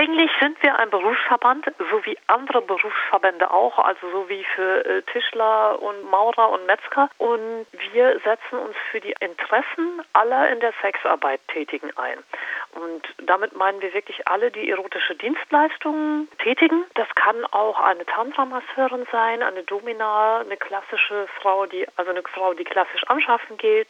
Eigentlich sind wir ein Berufsverband, so wie andere Berufsverbände auch, also so wie für äh, Tischler und Maurer und Metzger. Und wir setzen uns für die Interessen aller in der Sexarbeit Tätigen ein. Und damit meinen wir wirklich alle, die erotische Dienstleistungen tätigen. Das kann auch eine Tantra-Masseurin sein, eine Domina, eine klassische Frau, die also eine Frau, die klassisch anschaffen geht,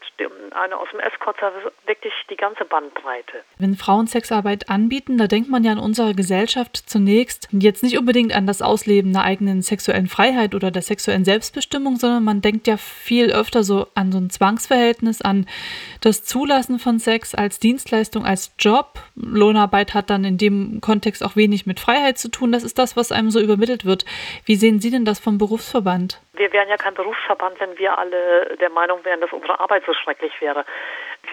eine aus dem Escort-Service, wirklich die ganze Bandbreite. Wenn Frauen Sexarbeit anbieten, da denkt man ja in unserer Gesellschaft zunächst jetzt nicht unbedingt an das Ausleben der eigenen sexuellen Freiheit oder der sexuellen Selbstbestimmung, sondern man denkt ja viel öfter so an so ein Zwangsverhältnis, an das Zulassen von Sex als Dienstleistung, als Job. Lohnarbeit hat dann in dem Kontext auch wenig mit Freiheit zu tun. Das ist das, was einem so übermittelt wird. Wie sehen Sie denn das vom Berufsverband? Wir wären ja kein Berufsverband, wenn wir alle der Meinung wären, dass unsere Arbeit so schrecklich wäre.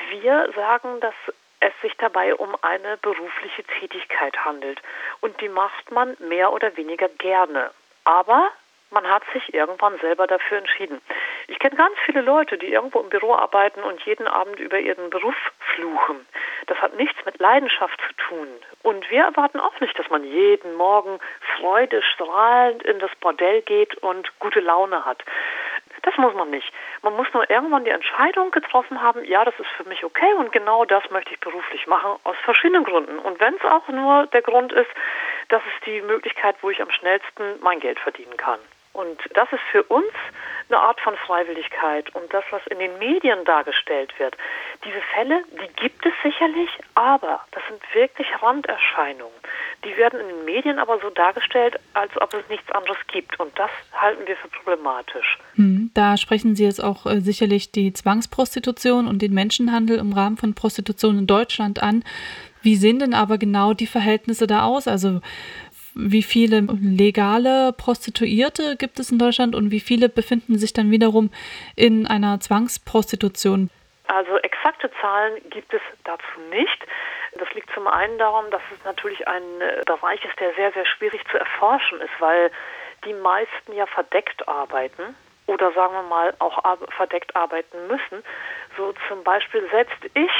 Wir sagen, dass es sich dabei um eine berufliche Tätigkeit handelt. Und die macht man mehr oder weniger gerne. Aber man hat sich irgendwann selber dafür entschieden. Ich kenne ganz viele Leute, die irgendwo im Büro arbeiten und jeden Abend über ihren Beruf fluchen. Das hat nichts mit Leidenschaft zu tun. Und wir erwarten auch nicht, dass man jeden Morgen freudestrahlend in das Bordell geht und gute Laune hat. Das muss man nicht. Man muss nur irgendwann die Entscheidung getroffen haben, ja, das ist für mich okay und genau das möchte ich beruflich machen, aus verschiedenen Gründen. Und wenn es auch nur der Grund ist, das ist die Möglichkeit, wo ich am schnellsten mein Geld verdienen kann. Und das ist für uns eine Art von Freiwilligkeit. Und das, was in den Medien dargestellt wird, diese Fälle, die gibt es sicherlich, aber das sind wirklich Randerscheinungen. Die werden in den Medien aber so dargestellt, als ob es nichts anderes gibt. Und das halten wir für problematisch. Hm, da sprechen Sie jetzt auch äh, sicherlich die Zwangsprostitution und den Menschenhandel im Rahmen von Prostitution in Deutschland an. Wie sehen denn aber genau die Verhältnisse da aus? Also wie viele legale Prostituierte gibt es in Deutschland und wie viele befinden sich dann wiederum in einer Zwangsprostitution? Also exakte Zahlen gibt es dazu nicht. Das liegt zum einen daran, dass es natürlich ein äh, Bereich ist, der sehr, sehr schwierig zu erforschen ist, weil die meisten ja verdeckt arbeiten oder sagen wir mal auch verdeckt arbeiten müssen. So zum Beispiel selbst ich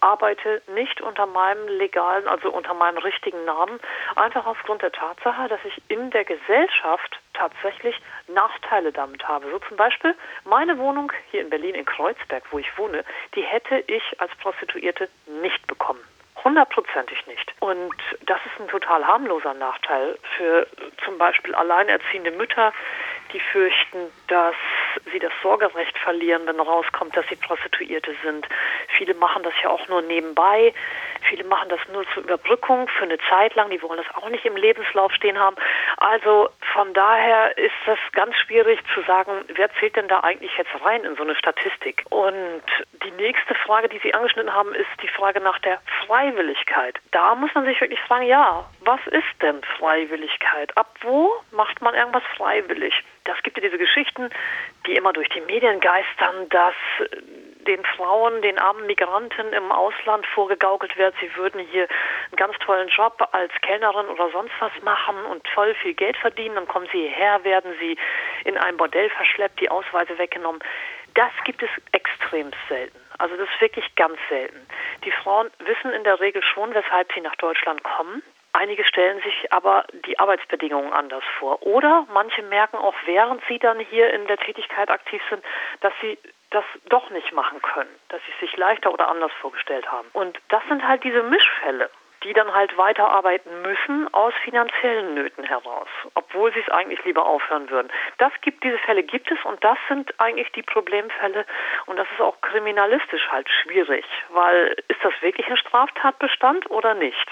arbeite nicht unter meinem legalen, also unter meinem richtigen Namen, einfach aufgrund der Tatsache, dass ich in der Gesellschaft tatsächlich Nachteile damit habe. So zum Beispiel meine Wohnung hier in Berlin in Kreuzberg, wo ich wohne, die hätte ich als Prostituierte nicht bekommen. Hundertprozentig nicht. Und das ist ein total harmloser Nachteil für zum Beispiel alleinerziehende Mütter, die fürchten, dass sie das Sorgerecht verlieren, wenn rauskommt, dass sie Prostituierte sind. Viele machen das ja auch nur nebenbei. Viele machen das nur zur Überbrückung für eine Zeit lang. Die wollen das auch nicht im Lebenslauf stehen haben. Also von daher ist das ganz schwierig zu sagen, wer zählt denn da eigentlich jetzt rein in so eine Statistik? Und die nächste Frage, die Sie angeschnitten haben, ist die Frage nach der Freiwilligkeit. Da muss man sich wirklich fragen, ja, was ist denn Freiwilligkeit? Ab wo macht man irgendwas freiwillig? Das gibt ja diese Geschichten, die immer durch die Medien geistern, dass den Frauen, den armen Migranten im Ausland vorgegaukelt wird, sie würden hier einen ganz tollen Job als Kellnerin oder sonst was machen und voll viel Geld verdienen. Dann kommen sie hierher, werden sie in ein Bordell verschleppt, die Ausweise weggenommen. Das gibt es extrem selten. Also das ist wirklich ganz selten. Die Frauen wissen in der Regel schon, weshalb sie nach Deutschland kommen. Einige stellen sich aber die Arbeitsbedingungen anders vor. Oder manche merken auch, während sie dann hier in der Tätigkeit aktiv sind, dass sie das doch nicht machen können, dass sie sich leichter oder anders vorgestellt haben. Und das sind halt diese Mischfälle, die dann halt weiterarbeiten müssen aus finanziellen Nöten heraus, obwohl sie es eigentlich lieber aufhören würden. Das gibt diese Fälle gibt es und das sind eigentlich die Problemfälle und das ist auch kriminalistisch halt schwierig, weil ist das wirklich ein Straftatbestand oder nicht?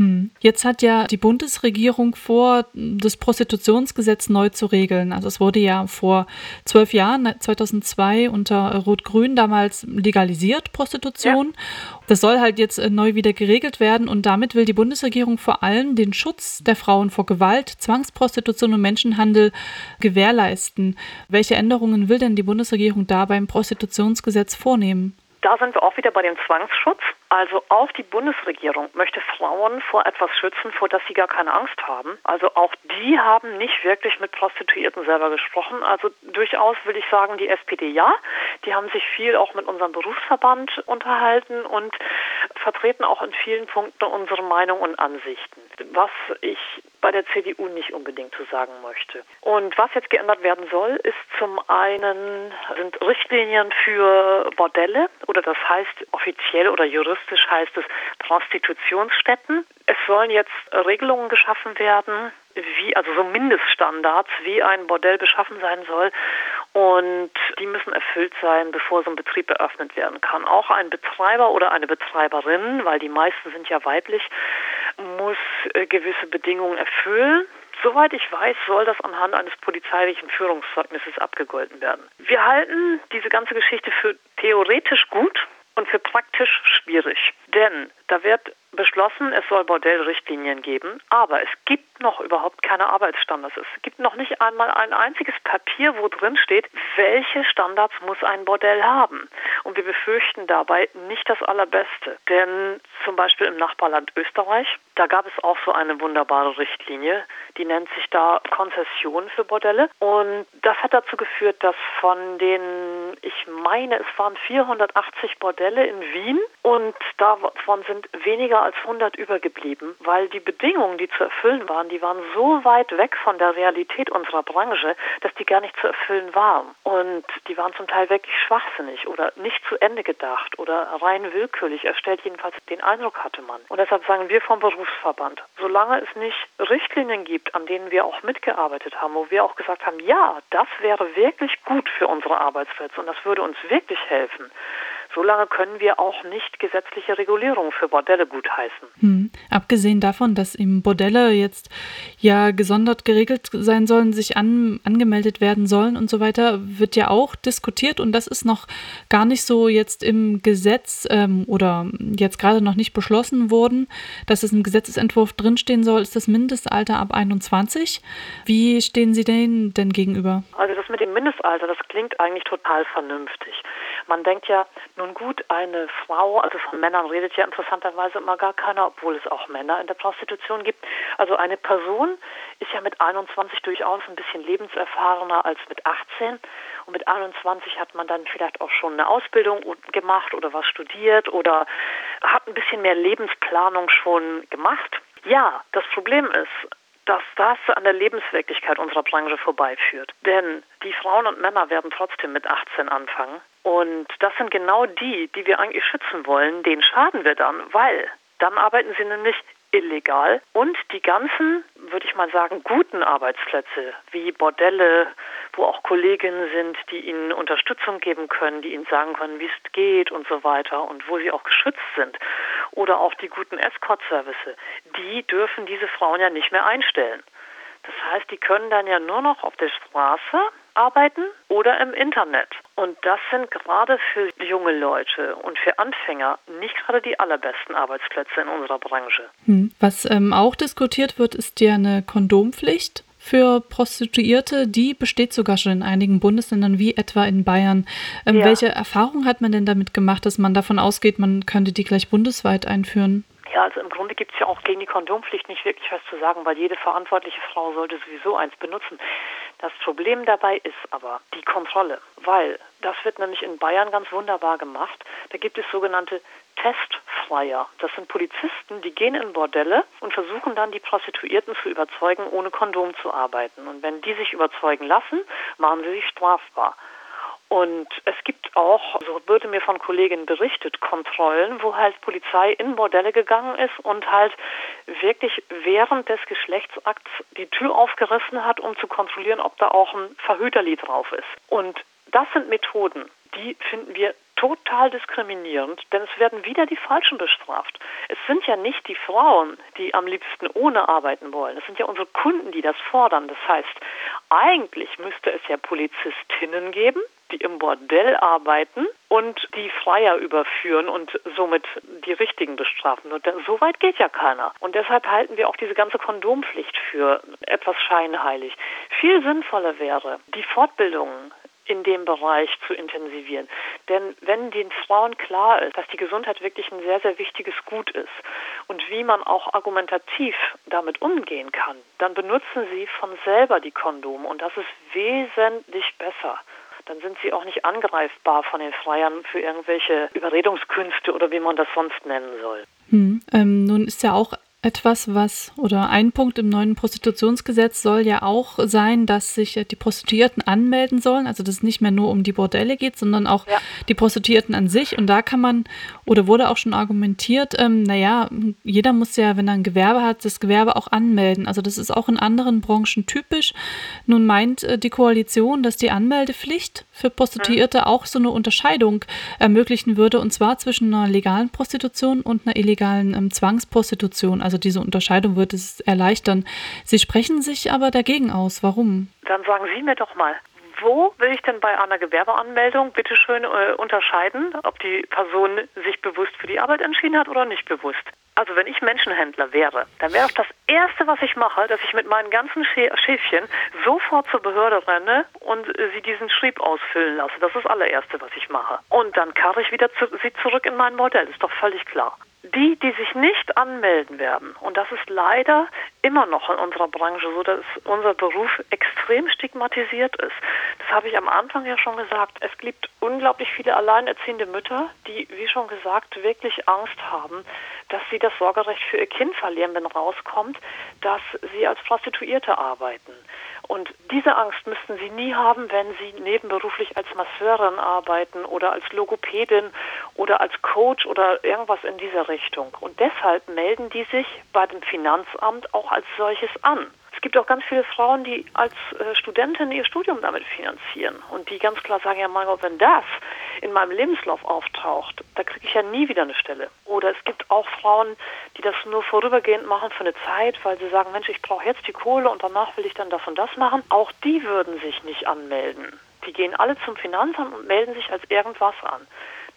Hm. Jetzt hat ja die Bundesregierung vor, das Prostitutionsgesetz neu zu regeln. Also es wurde ja vor zwölf Jahren, 2002 unter Rot-Grün damals legalisiert, Prostitution. Ja. Das soll halt jetzt äh, neu wieder geregelt werden und damit will die Bundesregierung vor allem den Schutz der Frauen vor Gewalt, Zwangsprostitution und Menschenhandel gewährleisten. Welche Änderungen will denn die Bundesregierung da beim Prostitutionsgesetz vornehmen? Da sind wir auch wieder bei dem Zwangsschutz. Also auch die Bundesregierung möchte Frauen vor etwas schützen, vor das sie gar keine Angst haben. Also auch die haben nicht wirklich mit Prostituierten selber gesprochen. Also durchaus will ich sagen, die SPD ja. Die haben sich viel auch mit unserem Berufsverband unterhalten und vertreten auch in vielen Punkten unsere Meinung und Ansichten. Was ich bei der CDU nicht unbedingt zu sagen möchte. Und was jetzt geändert werden soll, ist zum einen sind Richtlinien für Bordelle oder das heißt offiziell oder juristisch heißt es Prostitutionsstätten. Es sollen jetzt Regelungen geschaffen werden, wie, also so Mindeststandards, wie ein Bordell beschaffen sein soll. Und die müssen erfüllt sein, bevor so ein Betrieb eröffnet werden kann. Auch ein Betreiber oder eine Betreiberin, weil die meisten sind ja weiblich, muss äh, gewisse Bedingungen erfüllen. Soweit ich weiß, soll das anhand eines polizeilichen Führungszeugnisses abgegolten werden. Wir halten diese ganze Geschichte für theoretisch gut und für praktisch schwierig. Denn da wird beschlossen, es soll Bordellrichtlinien geben, aber es noch überhaupt keine Arbeitsstandards. Es gibt noch nicht einmal ein einziges Papier, wo drin steht, welche Standards muss ein Bordell haben. Und wir befürchten dabei nicht das Allerbeste. Denn zum Beispiel im Nachbarland Österreich, da gab es auch so eine wunderbare Richtlinie, die nennt sich da Konzession für Bordelle. Und das hat dazu geführt, dass von den, ich meine, es waren 480 Bordelle in Wien und davon sind weniger als 100 übergeblieben, weil die Bedingungen, die zu erfüllen waren, die waren so weit weg von der Realität unserer Branche, dass die gar nicht zu erfüllen waren. Und die waren zum Teil wirklich schwachsinnig oder nicht zu Ende gedacht oder rein willkürlich erstellt. Jedenfalls den Eindruck hatte man. Und deshalb sagen wir vom Berufsverband, solange es nicht Richtlinien gibt, an denen wir auch mitgearbeitet haben, wo wir auch gesagt haben, ja, das wäre wirklich gut für unsere Arbeitsplätze und das würde uns wirklich helfen, solange können wir auch nicht gesetzliche Regulierung für Bordelle gutheißen. Hm. Abgesehen davon, dass eben Bordelle jetzt ja gesondert geregelt sein sollen, sich an, angemeldet werden sollen und so weiter, wird ja auch diskutiert und das ist noch gar nicht so jetzt im Gesetz ähm, oder jetzt gerade noch nicht beschlossen worden, dass es im Gesetzesentwurf drinstehen soll, ist das Mindestalter ab 21. Wie stehen Sie denen denn gegenüber? Also das mit dem Mindestalter, das klingt eigentlich total vernünftig. Man denkt ja, nun gut, eine Frau, also von Männern redet ja interessanterweise immer gar keiner, obwohl es auch Männer in der Prostitution gibt. Also eine Person ist ja mit 21 durchaus ein bisschen lebenserfahrener als mit 18. Und mit 21 hat man dann vielleicht auch schon eine Ausbildung gemacht oder was studiert oder hat ein bisschen mehr Lebensplanung schon gemacht. Ja, das Problem ist, dass das an der Lebenswirklichkeit unserer Branche vorbeiführt. Denn die Frauen und Männer werden trotzdem mit 18 anfangen. Und das sind genau die, die wir eigentlich schützen wollen. Den schaden wir dann, weil dann arbeiten sie nämlich illegal und die ganzen, würde ich mal sagen, guten Arbeitsplätze wie Bordelle, wo auch Kolleginnen sind, die ihnen Unterstützung geben können, die ihnen sagen können, wie es geht und so weiter und wo sie auch geschützt sind oder auch die guten Escort-Service, die dürfen diese Frauen ja nicht mehr einstellen. Das heißt, die können dann ja nur noch auf der Straße arbeiten oder im Internet. Und das sind gerade für junge Leute und für Anfänger nicht gerade die allerbesten Arbeitsplätze in unserer Branche. Hm. Was ähm, auch diskutiert wird, ist ja eine Kondompflicht für Prostituierte, die besteht sogar schon in einigen Bundesländern, wie etwa in Bayern. Ähm, ja. Welche Erfahrung hat man denn damit gemacht, dass man davon ausgeht, man könnte die gleich bundesweit einführen? Ja, also im Grunde gibt es ja auch gegen die Kondompflicht nicht wirklich was zu sagen, weil jede verantwortliche Frau sollte sowieso eins benutzen. Das Problem dabei ist aber die Kontrolle, weil das wird nämlich in Bayern ganz wunderbar gemacht. Da gibt es sogenannte Testfreier. Das sind Polizisten, die gehen in Bordelle und versuchen dann die Prostituierten zu überzeugen, ohne Kondom zu arbeiten. Und wenn die sich überzeugen lassen, machen sie sich strafbar. Und es gibt auch, so wurde mir von Kolleginnen berichtet, Kontrollen, wo halt Polizei in Bordelle gegangen ist und halt wirklich während des Geschlechtsakts die Tür aufgerissen hat, um zu kontrollieren, ob da auch ein Verhüterlied drauf ist. Und das sind Methoden, die finden wir total diskriminierend, denn es werden wieder die Falschen bestraft. Es sind ja nicht die Frauen, die am liebsten ohne arbeiten wollen. Es sind ja unsere Kunden, die das fordern. Das heißt, eigentlich müsste es ja Polizistinnen geben, die im Bordell arbeiten und die Freier überführen und somit die Richtigen bestrafen. Und so weit geht ja keiner. Und deshalb halten wir auch diese ganze Kondompflicht für etwas scheinheilig. Viel sinnvoller wäre, die Fortbildungen in dem Bereich zu intensivieren. Denn wenn den Frauen klar ist, dass die Gesundheit wirklich ein sehr, sehr wichtiges Gut ist und wie man auch argumentativ damit umgehen kann, dann benutzen sie von selber die Kondome und das ist wesentlich besser dann sind sie auch nicht angreifbar von den Freiern für irgendwelche Überredungskünste oder wie man das sonst nennen soll. Hm, ähm, nun ist ja auch etwas, was oder ein Punkt im neuen Prostitutionsgesetz soll ja auch sein, dass sich die Prostituierten anmelden sollen. Also dass es nicht mehr nur um die Bordelle geht, sondern auch ja. die Prostituierten an sich. Und da kann man oder wurde auch schon argumentiert, ähm, naja, jeder muss ja, wenn er ein Gewerbe hat, das Gewerbe auch anmelden. Also das ist auch in anderen Branchen typisch. Nun meint äh, die Koalition, dass die Anmeldepflicht für Prostituierte mhm. auch so eine Unterscheidung ermöglichen würde, und zwar zwischen einer legalen Prostitution und einer illegalen ähm, Zwangsprostitution. Also diese Unterscheidung wird es erleichtern. Sie sprechen sich aber dagegen aus. Warum? Dann sagen Sie mir doch mal, wo will ich denn bei einer Gewerbeanmeldung bitte schön äh, unterscheiden, ob die Person sich bewusst für die Arbeit entschieden hat oder nicht bewusst? Also wenn ich Menschenhändler wäre, dann wäre das Erste, was ich mache, dass ich mit meinen ganzen Schäfchen sofort zur Behörde renne und äh, sie diesen Schrieb ausfüllen lasse. Das ist das allererste, was ich mache. Und dann karre ich wieder zu, sie zurück in mein Modell. Ist doch völlig klar die, die sich nicht anmelden werden, und das ist leider immer noch in unserer Branche so, dass unser Beruf extrem stigmatisiert ist. Das habe ich am Anfang ja schon gesagt. Es gibt unglaublich viele alleinerziehende Mütter, die, wie schon gesagt, wirklich Angst haben, dass sie das Sorgerecht für ihr Kind verlieren, wenn rauskommt, dass sie als Prostituierte arbeiten. Und diese Angst müssten sie nie haben, wenn sie nebenberuflich als Masseurin arbeiten oder als Logopädin oder als Coach oder irgendwas in dieser Richtung. Und deshalb melden die sich bei dem Finanzamt auch als solches an. Es gibt auch ganz viele Frauen, die als äh, Studentin ihr Studium damit finanzieren und die ganz klar sagen, ja mein Gott, wenn das in meinem Lebenslauf auftaucht, da kriege ich ja nie wieder eine Stelle. Oder es gibt auch Frauen, die das nur vorübergehend machen für eine Zeit, weil sie sagen, Mensch, ich brauche jetzt die Kohle und danach will ich dann das und das machen. Auch die würden sich nicht anmelden. Die gehen alle zum Finanzamt und melden sich als irgendwas an.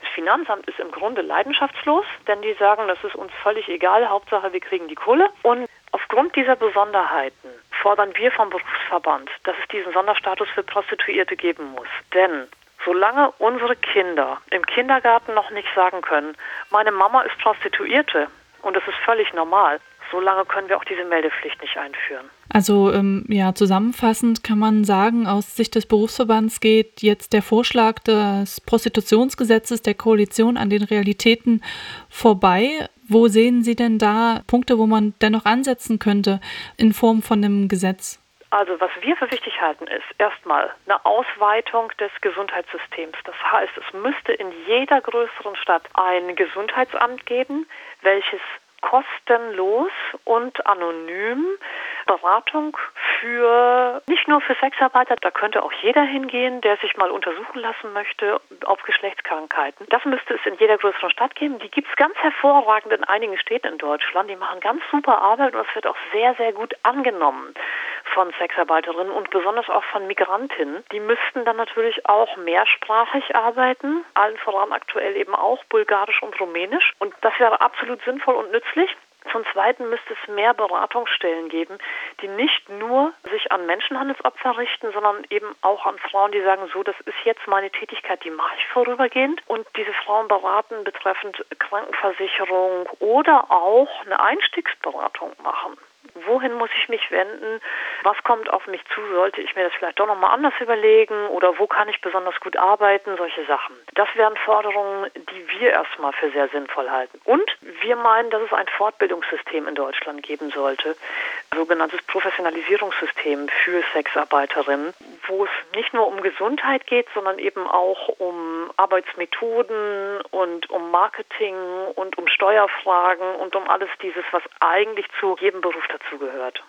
Das Finanzamt ist im Grunde leidenschaftslos, denn die sagen, das ist uns völlig egal, Hauptsache wir kriegen die Kohle. Und aufgrund dieser Besonderheiten fordern wir vom Berufsverband, dass es diesen Sonderstatus für Prostituierte geben muss. Denn solange unsere Kinder im Kindergarten noch nicht sagen können, meine Mama ist Prostituierte und das ist völlig normal, solange können wir auch diese Meldepflicht nicht einführen. Also ähm, ja, zusammenfassend kann man sagen, aus Sicht des Berufsverbands geht jetzt der Vorschlag des Prostitutionsgesetzes der Koalition an den Realitäten vorbei. Wo sehen Sie denn da Punkte, wo man dennoch ansetzen könnte in Form von einem Gesetz? Also was wir für wichtig halten, ist erstmal eine Ausweitung des Gesundheitssystems. Das heißt, es müsste in jeder größeren Stadt ein Gesundheitsamt geben, welches kostenlos und anonym Beratung für nicht nur für Sexarbeiter, da könnte auch jeder hingehen, der sich mal untersuchen lassen möchte auf Geschlechtskrankheiten. Das müsste es in jeder größeren Stadt geben. Die gibt es ganz hervorragend in einigen Städten in Deutschland. Die machen ganz super Arbeit und es wird auch sehr, sehr gut angenommen von Sexarbeiterinnen und besonders auch von Migrantinnen. Die müssten dann natürlich auch mehrsprachig arbeiten, allen voran aktuell eben auch Bulgarisch und Rumänisch. Und das wäre absolut sinnvoll und nützlich. Zum Zweiten müsste es mehr Beratungsstellen geben, die nicht nur sich an Menschenhandelsopfer richten, sondern eben auch an Frauen, die sagen, so, das ist jetzt meine Tätigkeit, die mache ich vorübergehend. Und diese Frauen beraten betreffend Krankenversicherung oder auch eine Einstiegsberatung machen wohin muss ich mich wenden, was kommt auf mich zu, sollte ich mir das vielleicht doch nochmal anders überlegen oder wo kann ich besonders gut arbeiten, solche Sachen. Das wären Forderungen, die wir erstmal für sehr sinnvoll halten. Und wir meinen, dass es ein Fortbildungssystem in Deutschland geben sollte, sogenanntes Professionalisierungssystem für Sexarbeiterinnen, wo es nicht nur um Gesundheit geht, sondern eben auch um Arbeitsmethoden und um Marketing und um Steuerfragen und um alles dieses, was eigentlich zu jedem Beruf dazugehört.